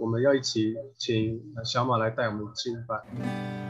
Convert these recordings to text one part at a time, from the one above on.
我们要一起请小马来带我们吃个饭。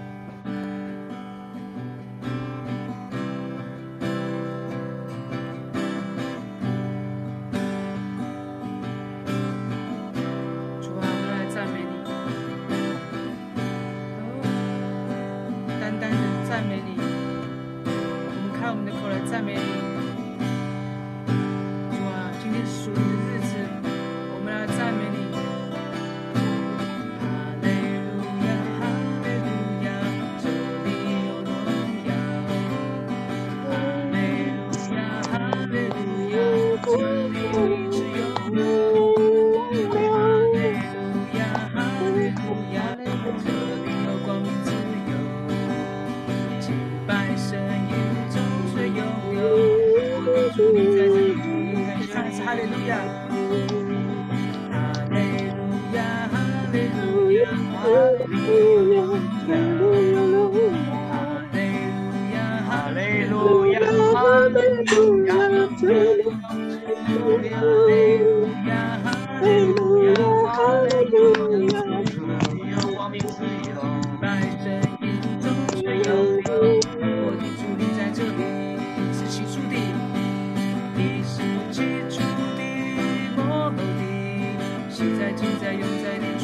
在、住在、拥在你。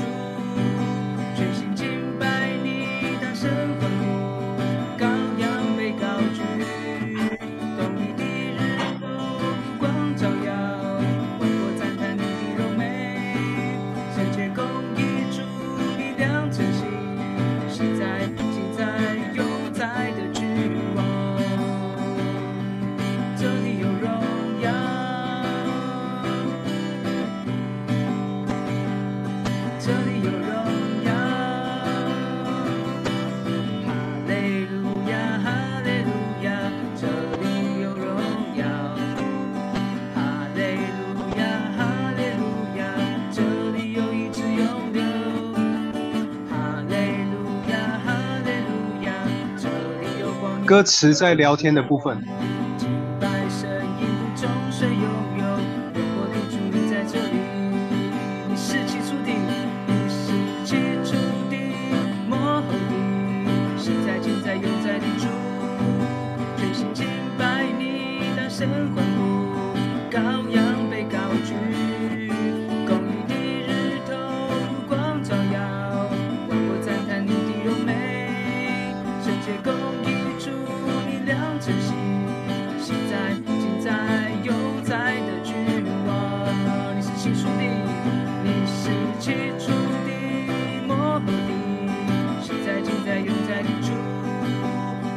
歌词在聊天的部分。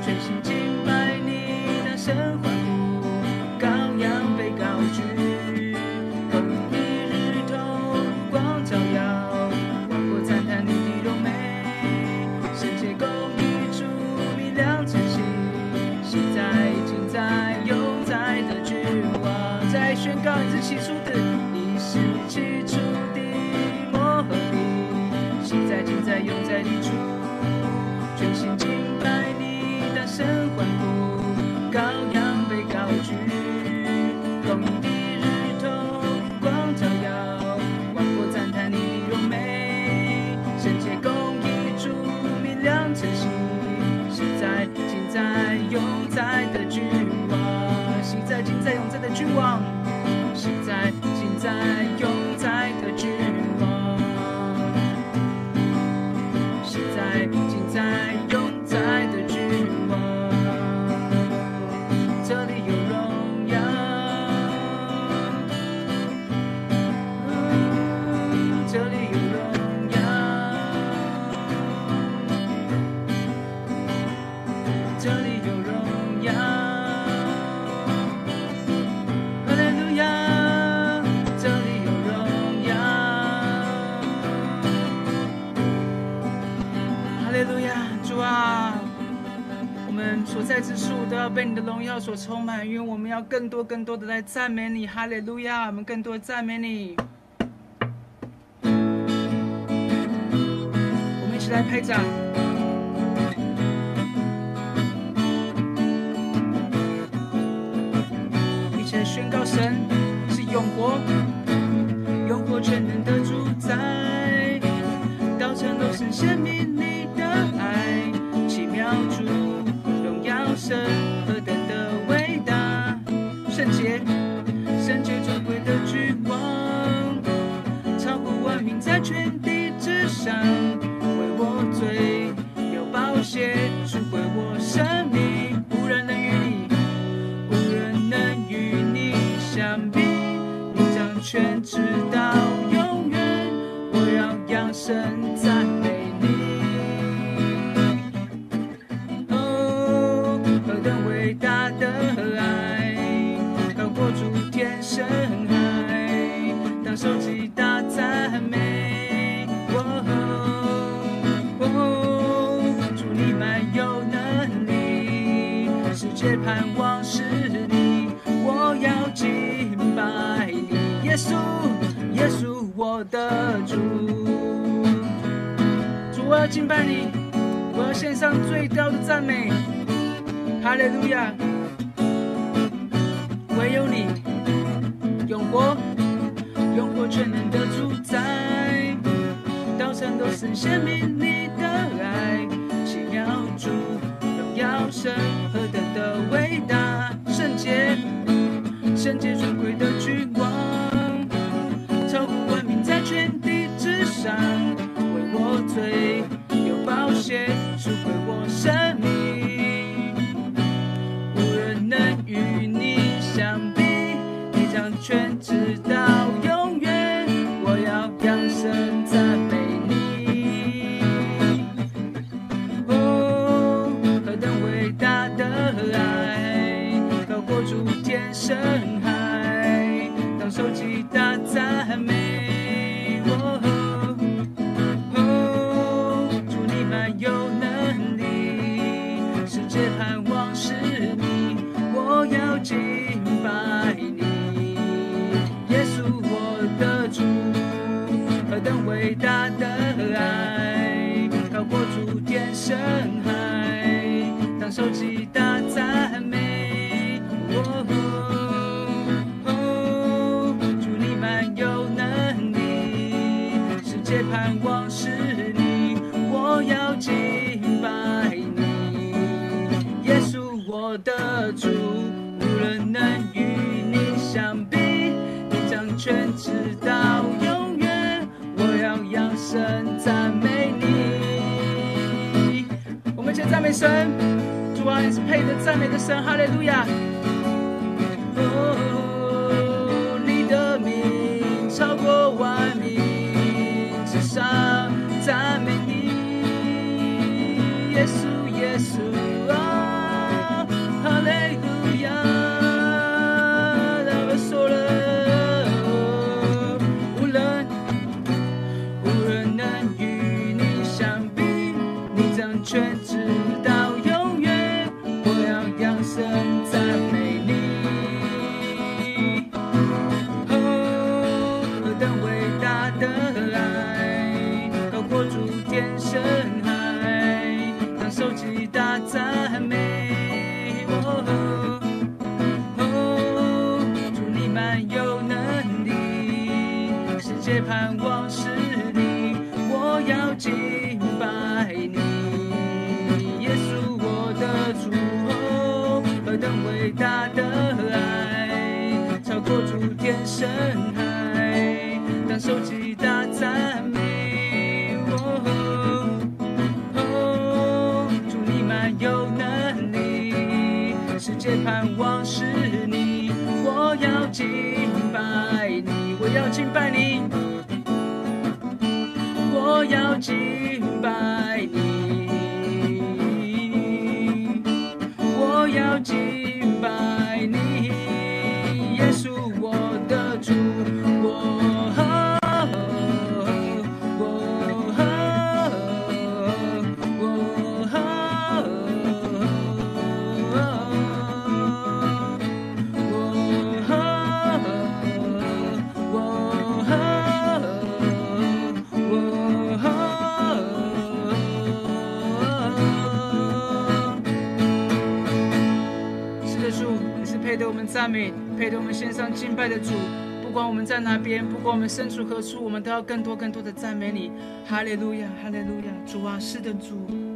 meditation 所充满，因为我们要更多、更多的来赞美你，哈利路亚！我们更多赞美你，我们一起来拍掌，一起宣告神是永活、永活全能的。Hallelujah. shine. 声，主啊，你是配得赞美的神，哈利路亚。得我们赞美，陪着我们献上敬拜的主，不管我们在哪边，不管我们身处何处，我们都要更多更多的赞美你。哈利路亚，哈利路亚，主啊，是的主。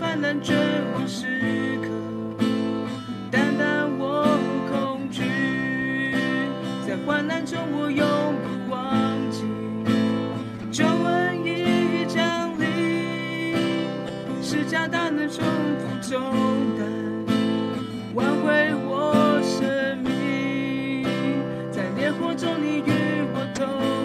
泛滥绝望时刻，单单我恐惧。在患难中，我永不忘记，救恩已降临。是加大能，重复重担，挽回我生命。在烈火中，你与我同。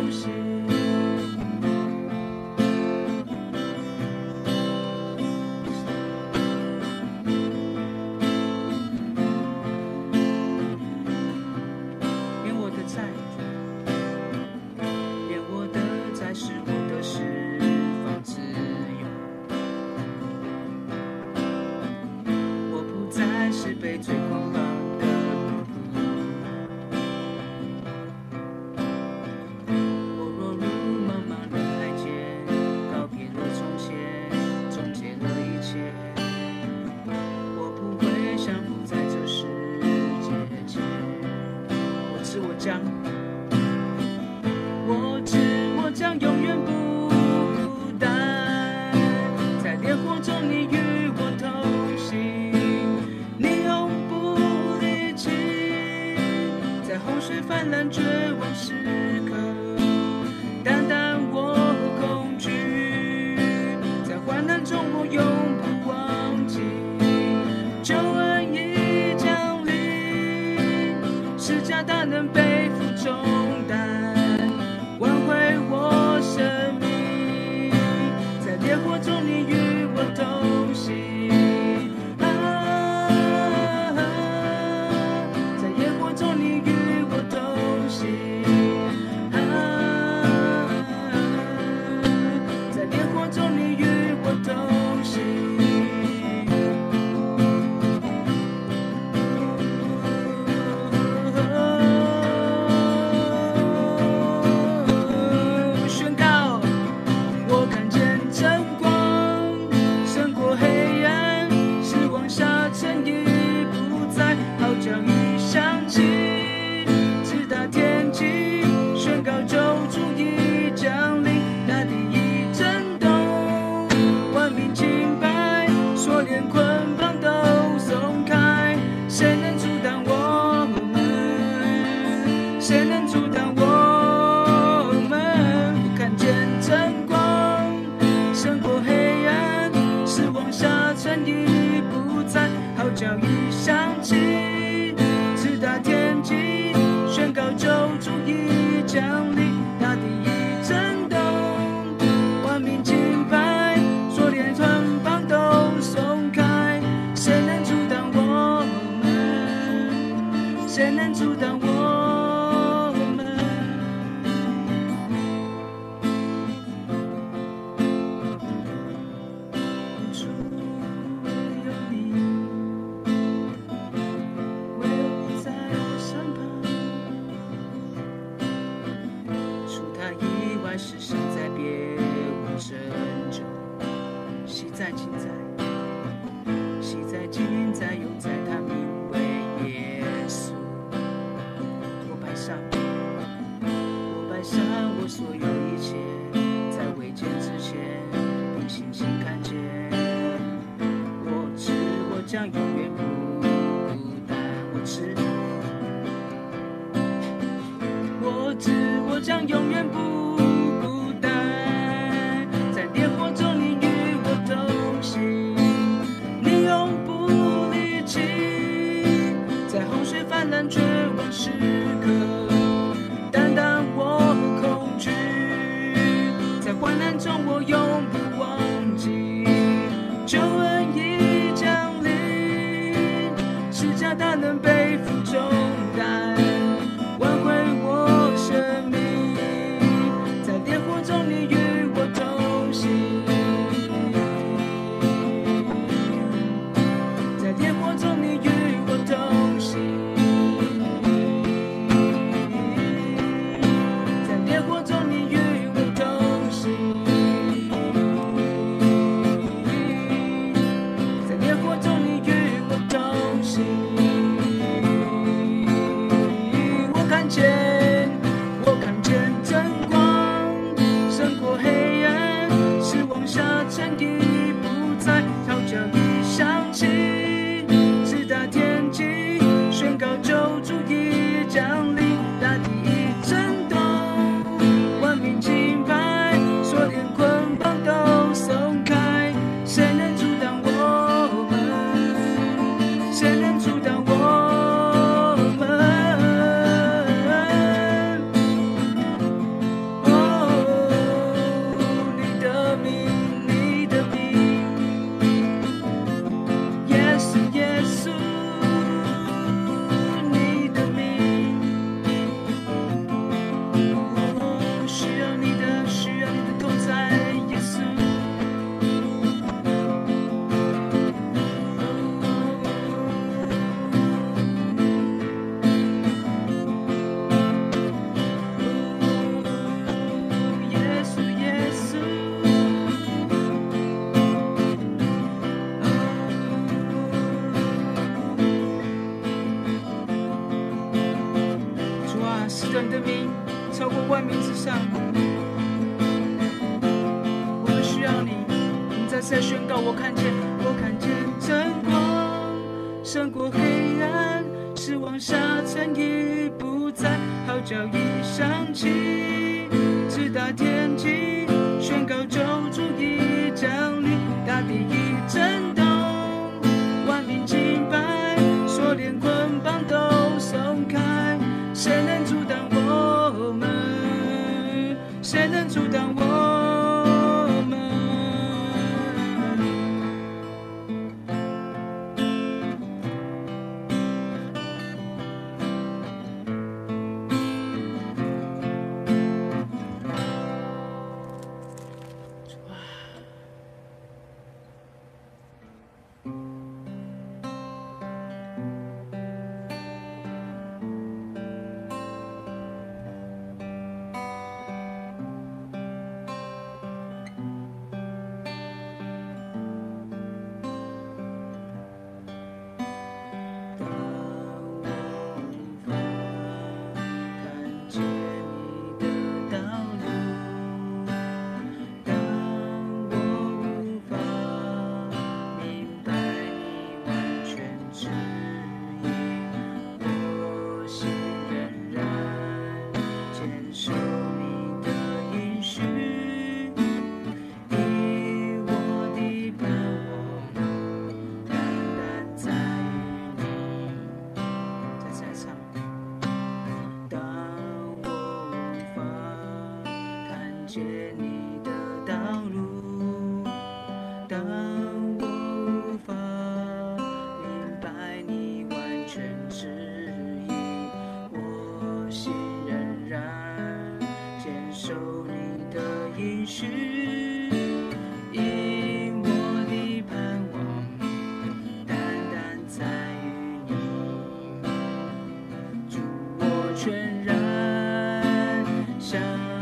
然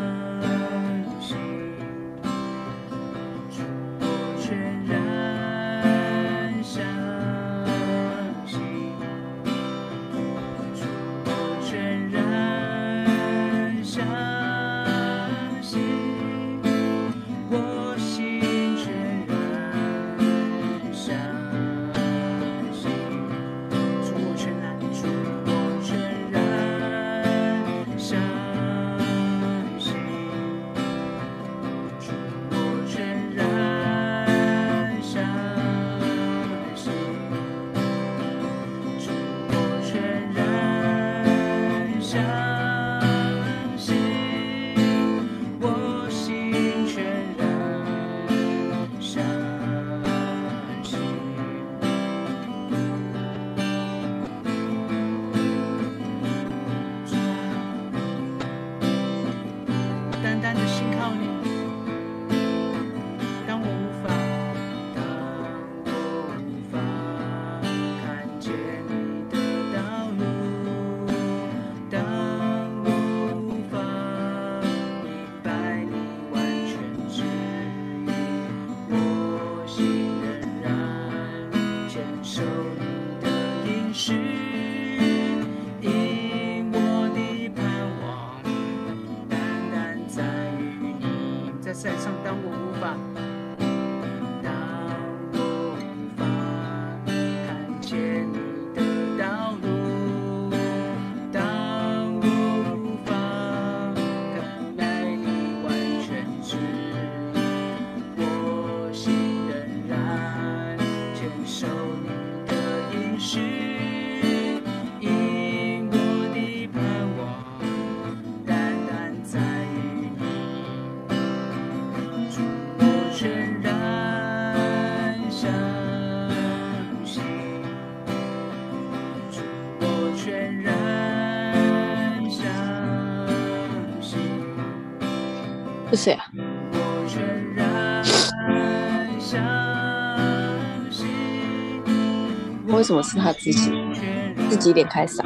为什么是他自己自己脸开始？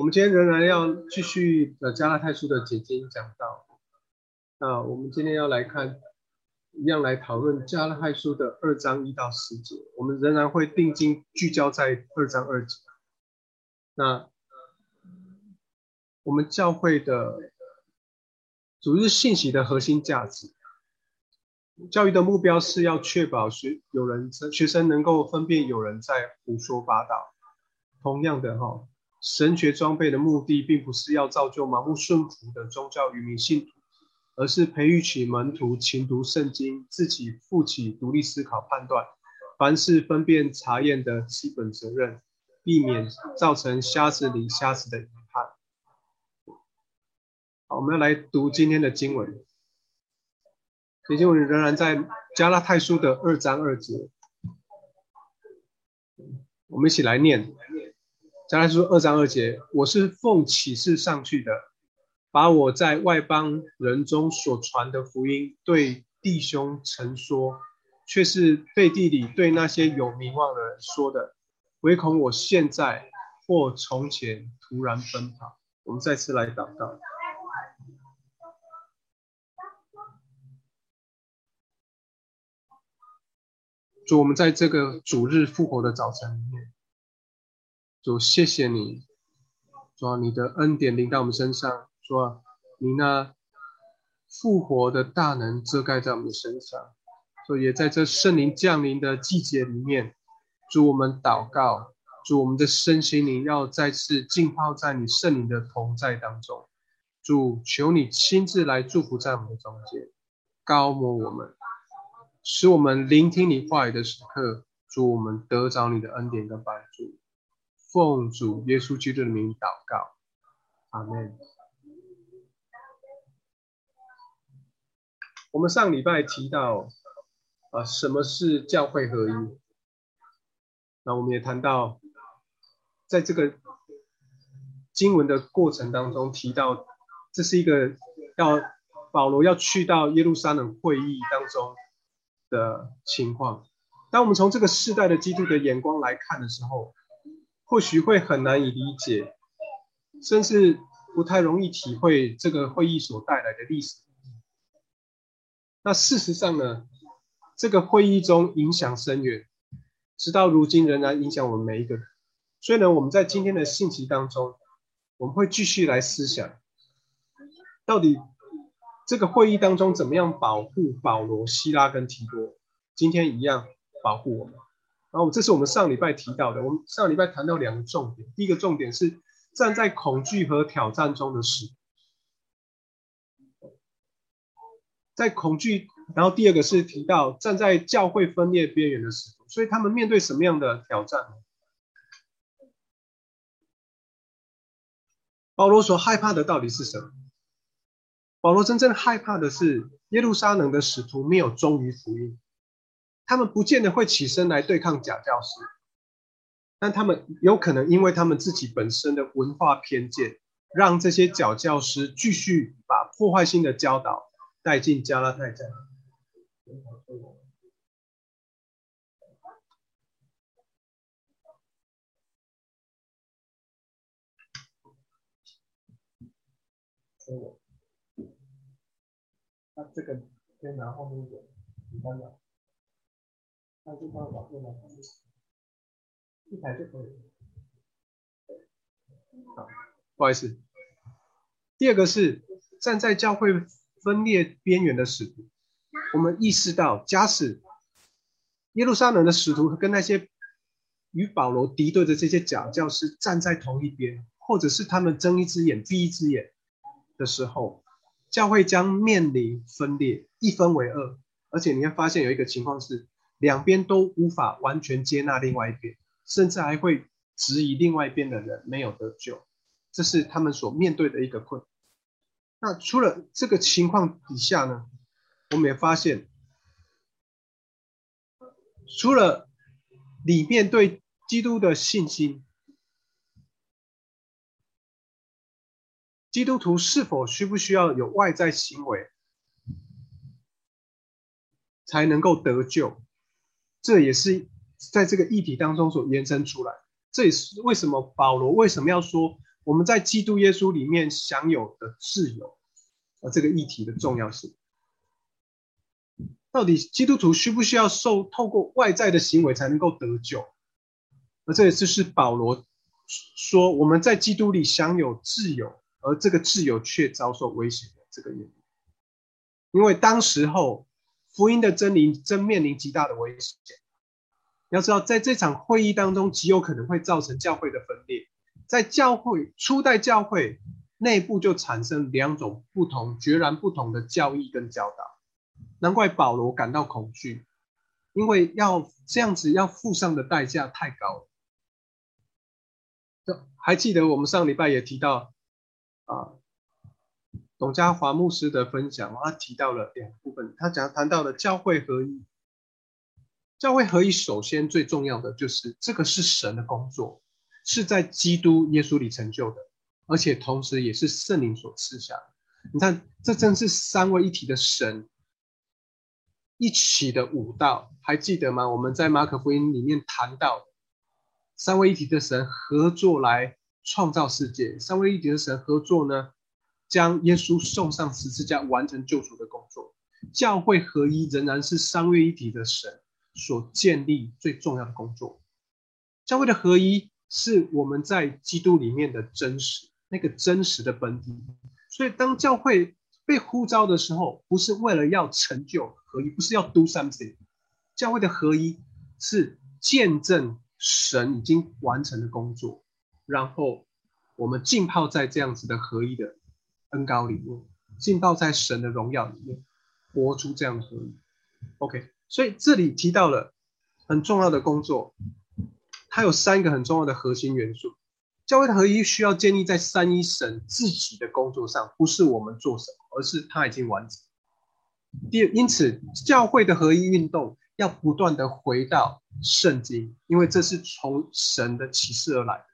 我们今天仍然要继续《加拉太书》的解经讲道。那我们今天要来看，一样来讨论《加拉太书》的二章一到十节。我们仍然会定睛聚焦在二章二节。那我们教会的主日信息的核心价值，教育的目标是要确保学有人、学生能够分辨有人在胡说八道。同样的，哈。神学装备的目的，并不是要造就盲目顺服的宗教愚民信徒，而是培育起门徒勤读圣经，自己负起独立思考判断，凡事分辨查验的基本责任，避免造成瞎子领瞎子的遗憾。好，我们要来读今天的经文，今天经文仍然在加拉太书的二章二节，我们一起来念。加拉太书二章二节：我是奉启示上去的，把我在外邦人中所传的福音对弟兄陈说，却是背地里对那些有名望的人说的，唯恐我现在或从前突然奔跑。我们再次来祷告。主，我们在这个主日复活的早晨里面，主谢谢你，主你的恩典临到我们身上，主你那复活的大能遮盖在我们身上，主也在这圣灵降临的季节里面，主我们祷告，主我们的身心灵要再次浸泡在你圣灵的同在当中，主求你亲自来祝福在我们的中间，高摩我们。使我们聆听你话语的时刻，主我们得着你的恩典跟帮助。奉主耶稣基督的名祷告，阿门。我们上礼拜提到，啊，什么是教会合一？那我们也谈到，在这个经文的过程当中提到，这是一个要保罗要去到耶路撒冷会议当中。的情况，当我们从这个世代的基督的眼光来看的时候，或许会很难以理解，甚至不太容易体会这个会议所带来的历史意义。那事实上呢，这个会议中影响深远，直到如今仍然影响我们每一个人。所以呢，我们在今天的信息当中，我们会继续来思想，到底。这个会议当中，怎么样保护保罗、希拉跟提多？今天一样保护我们。然后，这是我们上礼拜提到的。我们上礼拜谈到两个重点，第一个重点是站在恐惧和挑战中的事，在恐惧；然后第二个是提到站在教会分裂边缘的使徒。所以，他们面对什么样的挑战？保罗所害怕的到底是什么？保罗真正害怕的是耶路撒冷的使徒没有忠于福音，他们不见得会起身来对抗假教师，但他们有可能因为他们自己本身的文化偏见，让这些假教师继续把破坏性的教导带进加拉太教。那这个先拿后面一点，你看到？一台就可以。好，不好意思。第二个是站在教会分裂边缘的使徒，我们意识到，假使耶路撒冷的使徒跟那些与保罗敌对的这些假教师站在同一边，或者是他们睁一只眼闭一只眼的时候。教会将面临分裂，一分为二，而且你会发现有一个情况是，两边都无法完全接纳另外一边，甚至还会质疑另外一边的人没有得救，这是他们所面对的一个困。那除了这个情况底下呢，我们也发现，除了里面对基督的信心。基督徒是否需不需要有外在行为才能够得救？这也是在这个议题当中所延伸出来。这也是为什么保罗为什么要说我们在基督耶稣里面享有的自由，而这个议题的重要性。到底基督徒需不需要受透过外在的行为才能够得救？而这也就是保罗说我们在基督里享有自由。而这个自由却遭受威胁的这个原因，因为当时候福音的真理正面临极大的危险。要知道，在这场会议当中，极有可能会造成教会的分裂。在教会初代教会内部就产生两种不同、决然不同的教义跟教导。难怪保罗感到恐惧，因为要这样子要付上的代价太高了。还记得我们上礼拜也提到啊，董家华牧师的分享，他提到了两部分，他讲谈到了教会合一。教会合一，首先最重要的就是这个是神的工作，是在基督耶稣里成就的，而且同时也是圣灵所赐下的。你看，这正是三位一体的神一起的舞道，还记得吗？我们在马可福音里面谈到，三位一体的神合作来创造世界，三位一体的神合作呢，将耶稣送上十字架，完成救赎的工作。教会合一仍然是三位一体的神。所建立最重要的工作，教会的合一是我们在基督里面的真实，那个真实的本体。所以，当教会被呼召的时候，不是为了要成就合一，不是要 do something。教会的合一是见证神已经完成的工作，然后我们浸泡在这样子的合一的恩高里面，浸泡在神的荣耀里面，活出这样的合一。OK。所以这里提到了很重要的工作，它有三个很重要的核心元素。教会的合一需要建立在三一神自己的工作上，不是我们做什么，而是他已经完成。第二，因此教会的合一运动要不断的回到圣经，因为这是从神的启示而来的。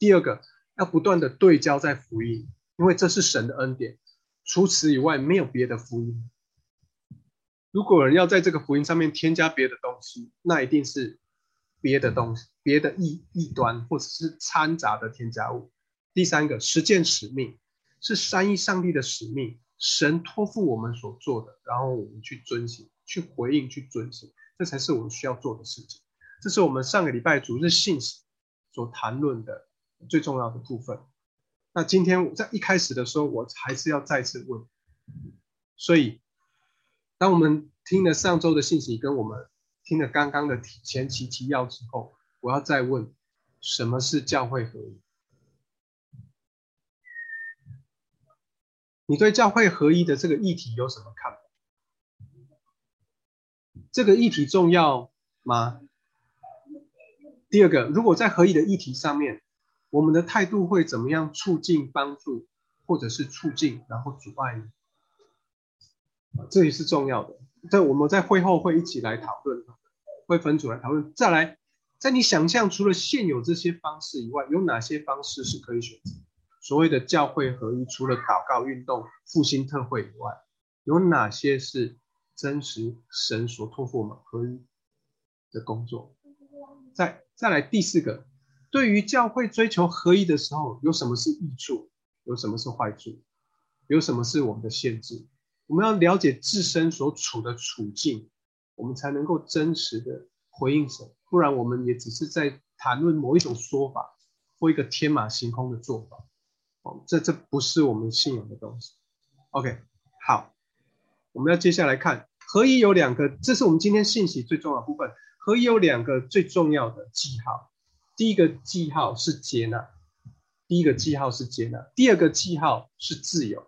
第二个，要不断的对焦在福音，因为这是神的恩典，除此以外没有别的福音。如果人要在这个福音上面添加别的东西，那一定是别的东西、别的异异端，或者是掺杂的添加物。第三个，实践使命是三一上帝的使命，神托付我们所做的，然后我们去遵行、去回应、去遵行，这才是我们需要做的事情。这是我们上个礼拜主日信息所谈论的最重要的部分。那今天在一开始的时候，我还是要再次问，所以。当我们听了上周的信息，跟我们听了刚刚的前期提要之后，我要再问：什么是教会合一？你对教会合一的这个议题有什么看法？这个议题重要吗？第二个，如果在合一的议题上面，我们的态度会怎么样促进、帮助，或者是促进，然后阻碍呢？这也是重要的。这我们在会后会一起来讨论，会分组来讨论。再来，在你想象除了现有这些方式以外，有哪些方式是可以选择？所谓的教会合一，除了祷告运动、复兴特会以外，有哪些是真实神所托付我们合一的工作？再再来第四个，对于教会追求合一的时候，有什么是益处？有什么是坏处？有什么是我们的限制？我们要了解自身所处的处境，我们才能够真实的回应神，不然我们也只是在谈论某一种说法或一个天马行空的做法。哦，这这不是我们信仰的东西。OK，好，我们要接下来看合一有两个，这是我们今天信息最重要的部分。合一有两个最重要的记号，第一个记号是接纳，第一个记号是接纳，第二个记号是自由。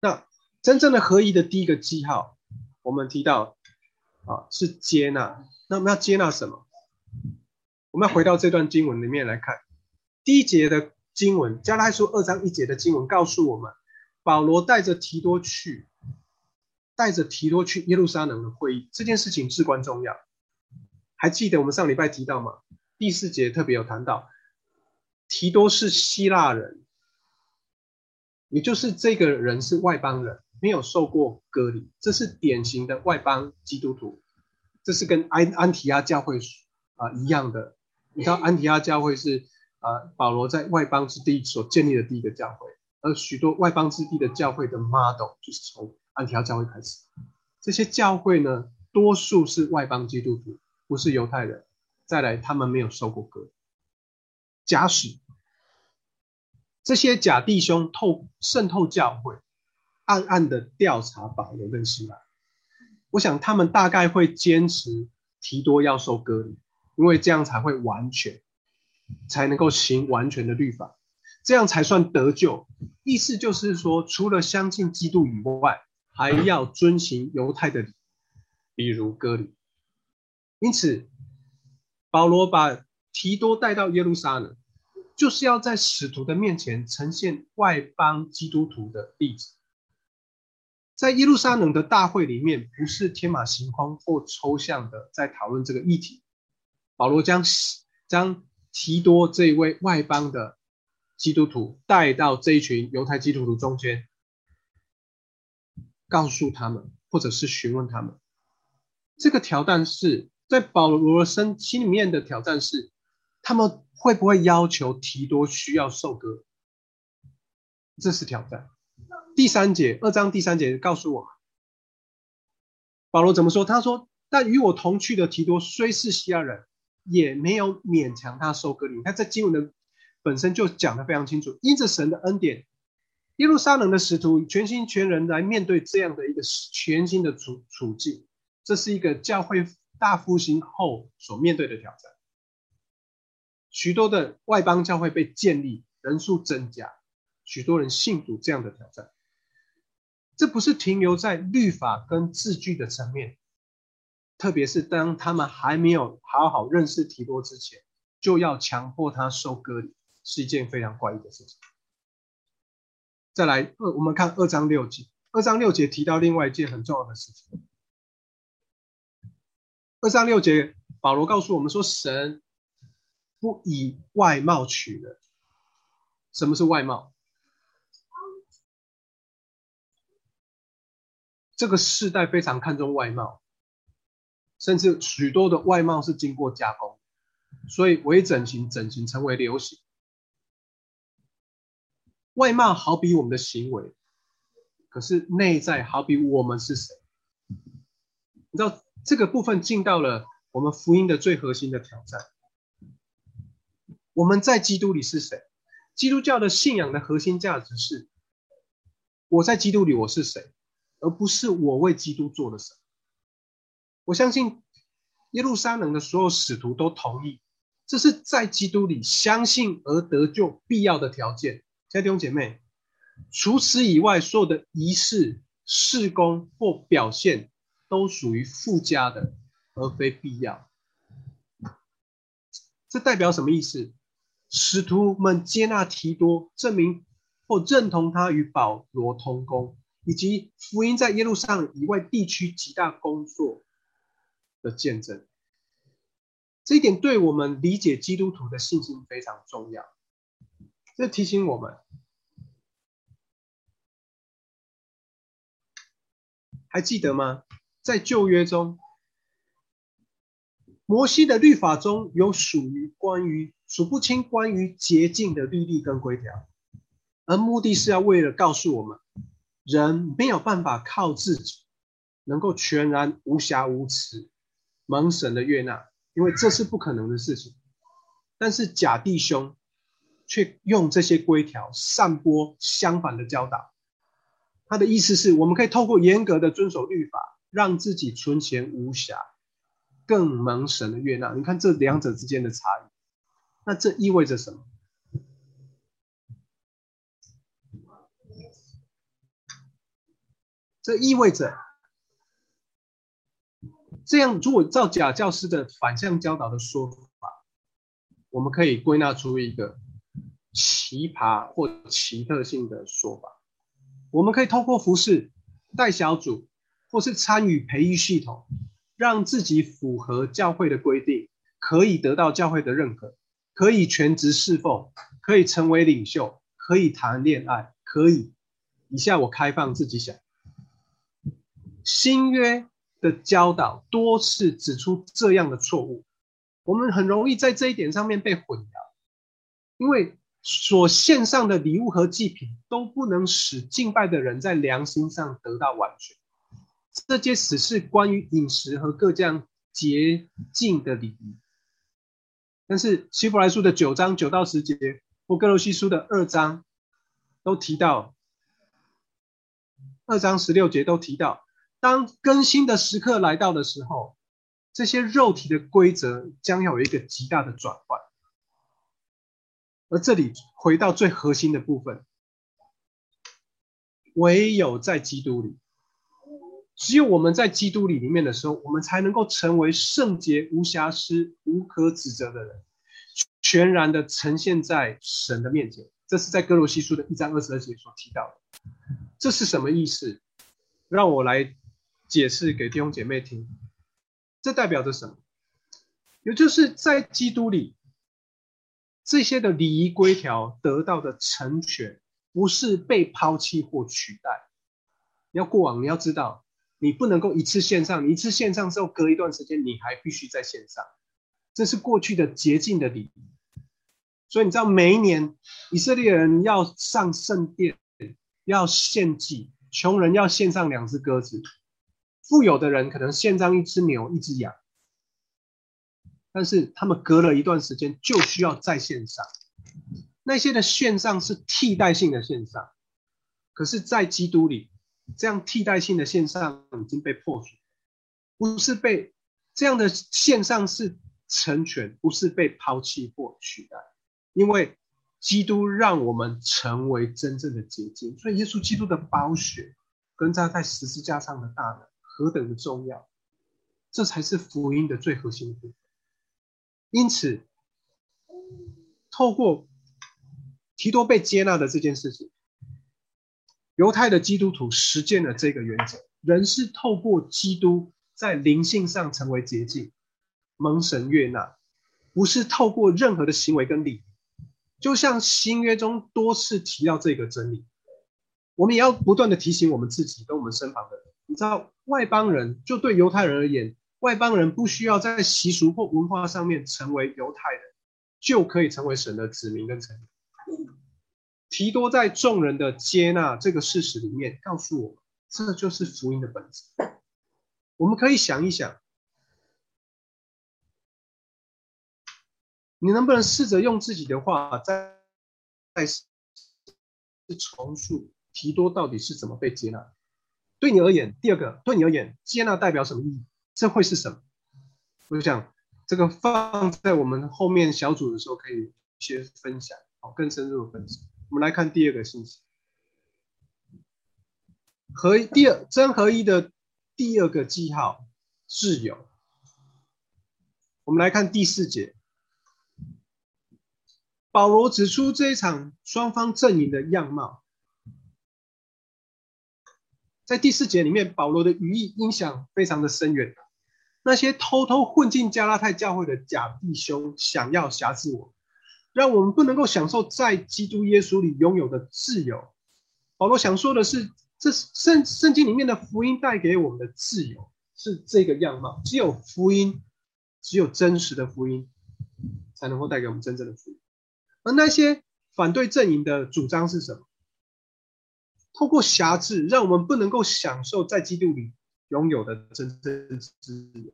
那真正的合一的第一个记号，我们提到啊是接纳。那我们要接纳什么？我们要回到这段经文里面来看，第一节的经文，加拉书二章一节的经文告诉我们，保罗带着提多去，带着提多去耶路撒冷的会议，这件事情至关重要。还记得我们上礼拜提到吗？第四节特别有谈到，提多是希腊人。也就是这个人是外邦人，没有受过隔离，这是典型的外邦基督徒。这是跟安安提亚教会啊一样的。你知道安提亚教会是啊保罗在外邦之地所建立的第一个教会，而许多外邦之地的教会的 model 就是从安提亚教会开始。这些教会呢，多数是外邦基督徒，不是犹太人。再来，他们没有受过割。假使。这些假弟兄透渗透教会，暗暗的调查保罗跟希拉。我想他们大概会坚持提多要受割礼，因为这样才会完全，才能够行完全的律法，这样才算得救。意思就是说，除了相信基督以外，还要遵行犹太的礼，比如割礼。因此，保罗把提多带到耶路撒冷，就是要在使徒的面前呈现外邦基督徒的例子。在耶路撒冷的大会里面，不是天马行空或抽象的在讨论这个议题。保罗将将提多这一位外邦的基督徒带到这一群犹太基督徒中间，告诉他们，或者是询问他们，这个挑战是在保罗身心里面的挑战是，他们会不会要求提多需要受割？这是挑战。第三节，二章第三节告诉我，保罗怎么说？他说：“但与我同去的提多虽是希腊人，也没有勉强他受割礼。”你看，这经文的本身就讲的非常清楚。因着神的恩典，耶路撒冷的使徒全心全人来面对这样的一个全新的处处境，这是一个教会大复兴后所面对的挑战。许多的外邦教会被建立，人数增加，许多人信主，这样的挑战。这不是停留在律法跟字句的层面，特别是当他们还没有好好认识提多之前，就要强迫他收割，是一件非常怪异的事情。再来二，我们看二章六节，二章六节提到另外一件很重要的事情。二章六节，保罗告诉我们说，神不以外貌取人。什么是外貌？这个世代非常看重外貌，甚至许多的外貌是经过加工，所以微整形、整形成为流行。外貌好比我们的行为，可是内在好比我们是谁？你知道这个部分进到了我们福音的最核心的挑战。我们在基督里是谁？基督教的信仰的核心价值是：我在基督里我是谁？而不是我为基督做了什么。我相信耶路撒冷的所有使徒都同意，这是在基督里相信而得救必要的条件。亲爱的弟兄姐妹，除此以外，所有的仪式、事工或表现都属于附加的，而非必要。这代表什么意思？使徒们接纳提多，证明或认同他与保罗同工。以及福音在耶路撒冷以外地区极大工作的见证，这一点对我们理解基督徒的信心非常重要。这提醒我们，还记得吗？在旧约中，摩西的律法中有属于关于数不清关于洁净的律例跟规条，而目的是要为了告诉我们。人没有办法靠自己能够全然无瑕无疵蒙神的悦纳，因为这是不可能的事情。但是假弟兄却用这些规条散播相反的教导。他的意思是我们可以透过严格的遵守律法，让自己存钱无暇，更蒙神的悦纳。你看这两者之间的差异，那这意味着什么？这意味着，这样如果照假教师的反向教导的说法，我们可以归纳出一个奇葩或奇特性的说法。我们可以透过服饰、带小组或是参与培育系统，让自己符合教会的规定，可以得到教会的认可，可以全职侍奉，可以成为领袖，可以谈恋爱，可以。以下我开放自己想。新约的教导多次指出这样的错误，我们很容易在这一点上面被混淆，因为所献上的礼物和祭品都不能使敬拜的人在良心上得到完全。这些只是关于饮食和各样洁净的礼仪，但是希伯来书的九章九到十节或哥罗西书的二章都提到，二章十六节都提到。当更新的时刻来到的时候，这些肉体的规则将要有一个极大的转换。而这里回到最核心的部分，唯有在基督里，只有我们在基督里里面的时候，我们才能够成为圣洁、无瑕疵、无可指责的人。全然的呈现在神的面前。这是在哥罗西书的一章二十二节所提到的。这是什么意思？让我来解释给弟兄姐妹听。这代表着什么？也就是在基督里，这些的礼仪规条得到的成全，不是被抛弃或取代。你要过往，你要知道，你不能够一次线上，你一次线上之后，隔一段时间你还必须在线上。这是过去的洁净的礼仪。所以你知道，每一年以色列人要上圣殿，要献祭，穷人要献上两只鸽子。富有的人可能献上一只牛、一只羊，但是他们隔了一段时间就需要再线上。那些的线上是替代性的线上，可是，在基督里，这样替代性的线上已经被破除，不是被这样的线上是成全，不是被抛弃或取代，因为基督让我们成为真正的结晶，所以耶稣基督的宝血跟他在十字架上的大能。何等的重要，这才是福音的最核心部分。因此，透过提多被接纳的这件事情，犹太的基督徒实践了这个原则：人是透过基督在灵性上成为洁净，蒙神悦纳，不是透过任何的行为跟礼。就像新约中多次提到这个真理，我们也要不断的提醒我们自己跟我们身旁的人。你知道，外邦人就对犹太人而言，外邦人不需要在习俗或文化上面成为犹太人，就可以成为神的子民跟臣民。提多在众人的接纳这个事实里面，告诉我们，这就是福音的本质。我们可以想一想，你能不能试着用自己的话，再再重述提多到底是怎么被接纳？对你而言，第二个，对你而言，接纳代表什么意义？这会是什么？我想这个放在我们后面小组的时候可以先分享，好，更深入的分析。我们来看第二个信息，合第二真合一的第二个记号，挚友。我们来看第四节，保罗指出这一场双方阵营的样貌。在第四节里面，保罗的语义影响非常的深远。那些偷偷混进加拉太教会的假弟兄，想要辖制我，让我们不能够享受在基督耶稣里拥有的自由。保罗想说的是，这圣圣经里面的福音带给我们的自由是这个样貌。只有福音，只有真实的福音，才能够带给我们真正的福音。而那些反对阵营的主张是什么？透过辖制，让我们不能够享受在基督里拥有的真正自由。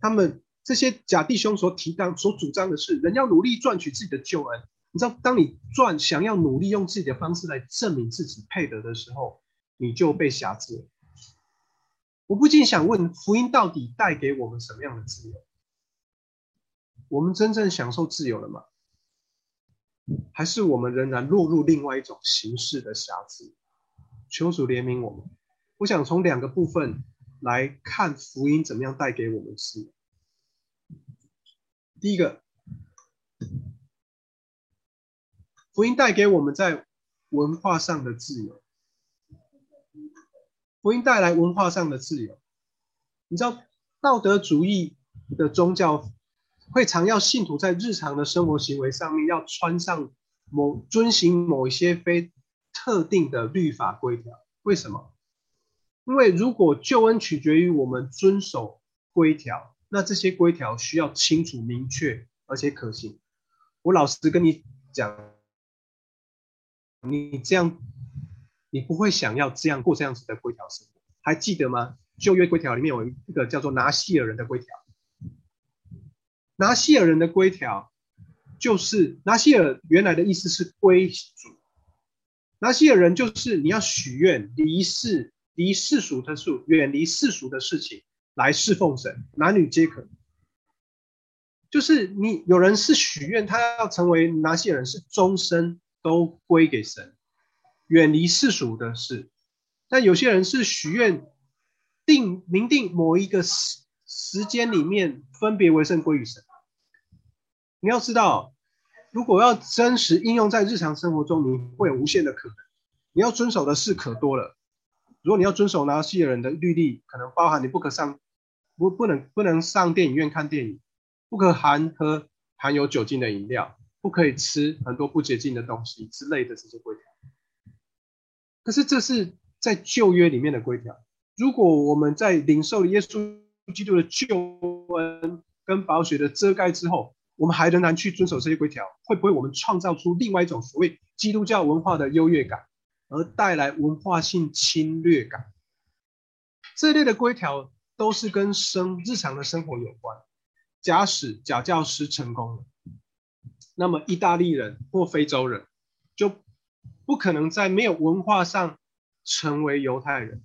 他们这些假弟兄所提到、所主张的是，人要努力赚取自己的救恩。你知道，当你赚、想要努力用自己的方式来证明自己配得的时候，你就被辖制。我不禁想问：福音到底带给我们什么样的自由？我们真正享受自由了吗？还是我们仍然落入另外一种形式的瑕疵？求主怜悯我们。我想从两个部分来看福音怎么样带给我们自由。第一个，福音带给我们在文化上的自由。福音带来文化上的自由。你知道道德主义的宗教？会常要信徒在日常的生活行为上面要穿上某遵循某一些非特定的律法规条。为什么？因为如果救恩取决于我们遵守规条，那这些规条需要清楚、明确而且可行。我老实跟你讲，你这样，你不会想要这样过这样子的规条生活。还记得吗？旧约规条里面有一个叫做拿西尔人的规条。拿西尔人的规条，就是拿西尔原来的意思是归主。拿西尔人就是你要许愿离世离世俗的事，远离世俗的事情来侍奉神，男女皆可。就是你有人是许愿，他要成为拿西人，是终身都归给神，远离世俗的事。但有些人是许愿定明定某一个时时间里面分别为圣归于神。你要知道，如果要真实应用在日常生活中，你会有无限的可能。你要遵守的事可多了。如果你要遵守拿西人的律例，可能包含你不可上不不能不能上电影院看电影，不可含喝含有酒精的饮料，不可以吃很多不洁净的东西之类的这些规条。可是这是在旧约里面的规条。如果我们在领受耶稣基督的救恩跟宝血的遮盖之后，我们还仍然去遵守这些规条，会不会我们创造出另外一种所谓基督教文化的优越感，而带来文化性侵略感？这类的规条都是跟生日常的生活有关。假使假教师成功了，那么意大利人或非洲人就。不可能在没有文化上成为犹太人，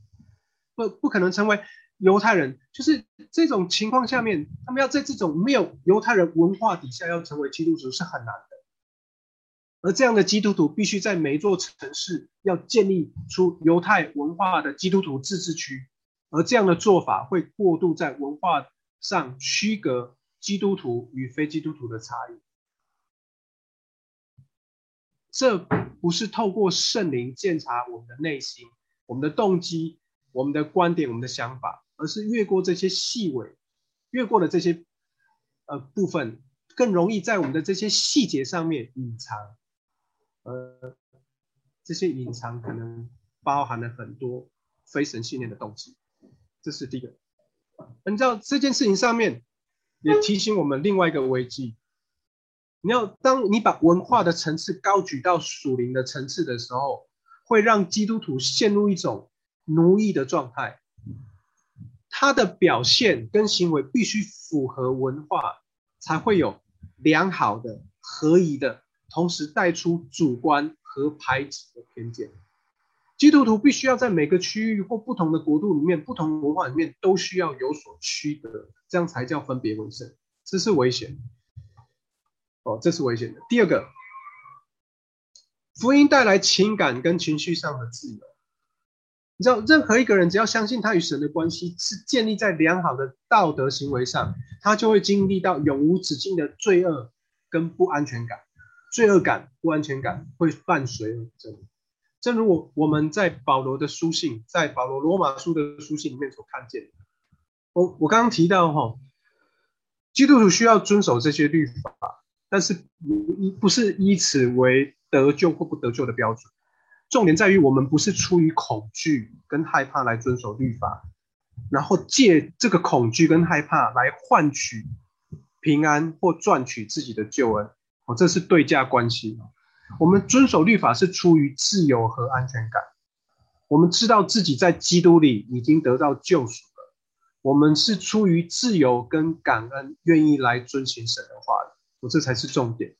不不可能成为犹太人，就是这种情况下面，他们要在这种没有犹太人文化底下要成为基督徒是很难的。而这样的基督徒必须在每一座城市要建立出犹太文化的基督徒自治区，而这样的做法会过度在文化上区隔基督徒与非基督徒的差异。这不是透过圣灵检查我们的内心、我们的动机、我们的观点、我们的想法，而是越过这些细微，越过了这些呃部分，更容易在我们的这些细节上面隐藏。呃，这些隐藏可能包含了很多非神信念的动机。这是第一个。你知道这件事情上面也提醒我们另外一个危机。你要当你把文化的层次高举到属灵的层次的时候，会让基督徒陷入一种奴役的状态。他的表现跟行为必须符合文化，才会有良好的、合宜的，同时带出主观和排斥的偏见。基督徒必须要在每个区域或不同的国度里面、不同文化里面都需要有所区隔，这样才叫分别为圣。这是危险。哦，这是危险的。第二个，福音带来情感跟情绪上的自由。你知道，任何一个人只要相信他与神的关系是建立在良好的道德行为上，他就会经历到永无止境的罪恶跟不安全感。罪恶感、不安全感会伴随而真。正如我我们在保罗的书信，在保罗罗马书的书信里面所看见。我我刚刚提到哈，基督徒需要遵守这些律法。但是不不是以此为得救或不得救的标准，重点在于我们不是出于恐惧跟害怕来遵守律法，然后借这个恐惧跟害怕来换取平安或赚取自己的救恩，哦，这是对价关系。我们遵守律法是出于自由和安全感，我们知道自己在基督里已经得到救赎了，我们是出于自由跟感恩，愿意来遵循神的话的。我这才是重点。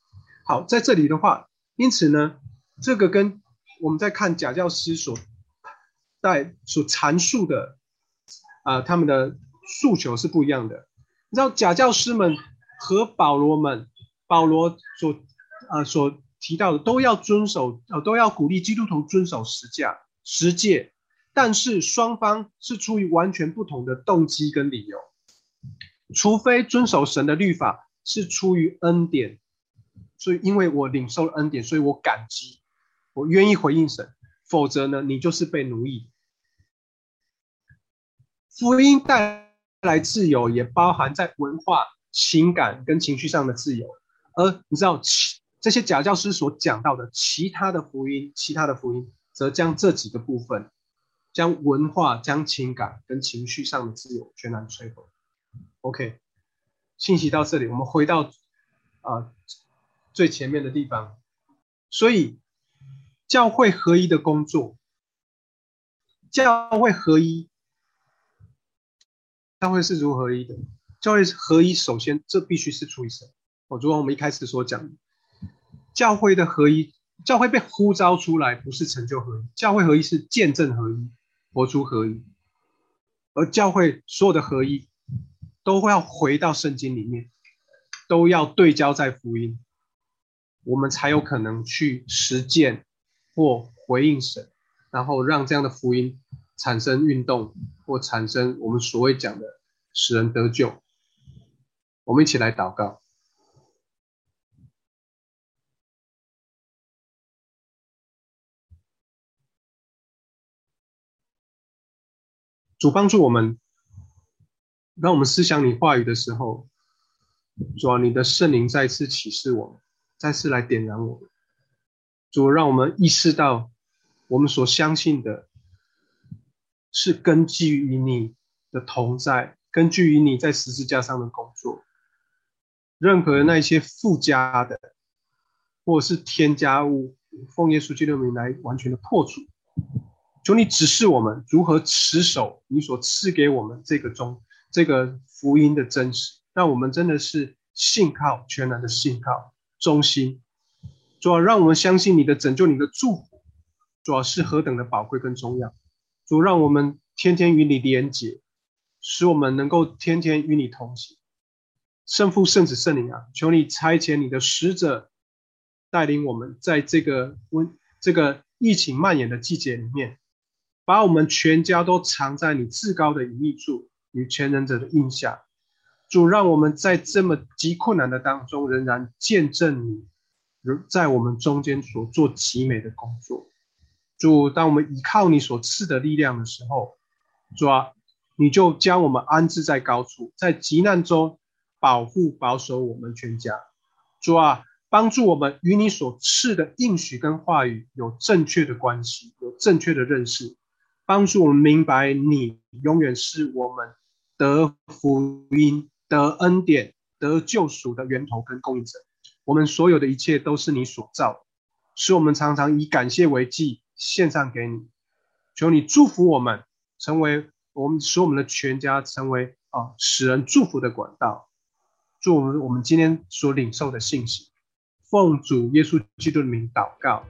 好，在这里的话，因此呢，这个跟我们在看假教师所带所阐述的啊，他们的诉求是不一样的。你知道，假教师们和保罗们，保罗所啊所提到的，都要遵守，呃，都要鼓励基督徒遵守十架、十诫，但是双方是出于完全不同的动机跟理由，除非遵守神的律法。是出于恩典，所以因为我领受了恩典，所以我感激，我愿意回应神。否则呢，你就是被奴役。福音带来自由，也包含在文化、情感跟情绪上的自由。而你知道，这些假教师所讲到的其他的福音，其他的福音，则将这几个部分，将文化、将情感跟情绪上的自由全然摧毁。OK。信息到这里，我们回到啊最前面的地方。所以，教会合一的工作，教会合一，教会是如何合一的？教会合一，首先这必须是出于神。我如我们一开始所讲，教会的合一，教会被呼召出来，不是成就合一，教会合一是见证合一，活出合一，而教会所有的合一。都会要回到圣经里面，都要对焦在福音，我们才有可能去实践或回应神，然后让这样的福音产生运动或产生我们所谓讲的使人得救。我们一起来祷告，主帮助我们，当我们思想你话语的时候，主啊，你的圣灵再次启示我们，再次来点燃我们。主，让我们意识到，我们所相信的，是根基于你的同在，根据于你在十字架上的工作。任何那些附加的，或者是添加物，奉耶稣基督的名来完全的破除。求你指示我们如何持守你所赐给我们这个中这个福音的真实，让我们真的是信靠全然的信靠忠心。主要让我们相信你的拯救，你的祝福，主要是何等的宝贵跟重要。主让我们天天与你连结，使我们能够天天与你同行。圣父、圣子、圣灵啊，求你差遣你的使者，带领我们在这个温这个疫情蔓延的季节里面，把我们全家都藏在你至高的隐秘处与全能者的印下。主让我们在这么极困难的当中，仍然见证你。在我们中间所做极美的工作，主，当我们依靠你所赐的力量的时候，主啊，你就将我们安置在高处，在极难中保护保守我们全家。主啊，帮助我们与你所赐的应许跟话语有正确的关系，有正确的认识，帮助我们明白你永远是我们得福音、得恩典、得救赎的源头跟供应者。我们所有的一切都是你所造，使我们常常以感谢为祭献上给你。求你祝福我们，成为我们使我们的全家成为啊使人祝福的管道。祝我们我们今天所领受的信息，奉主耶稣基督的名祷告，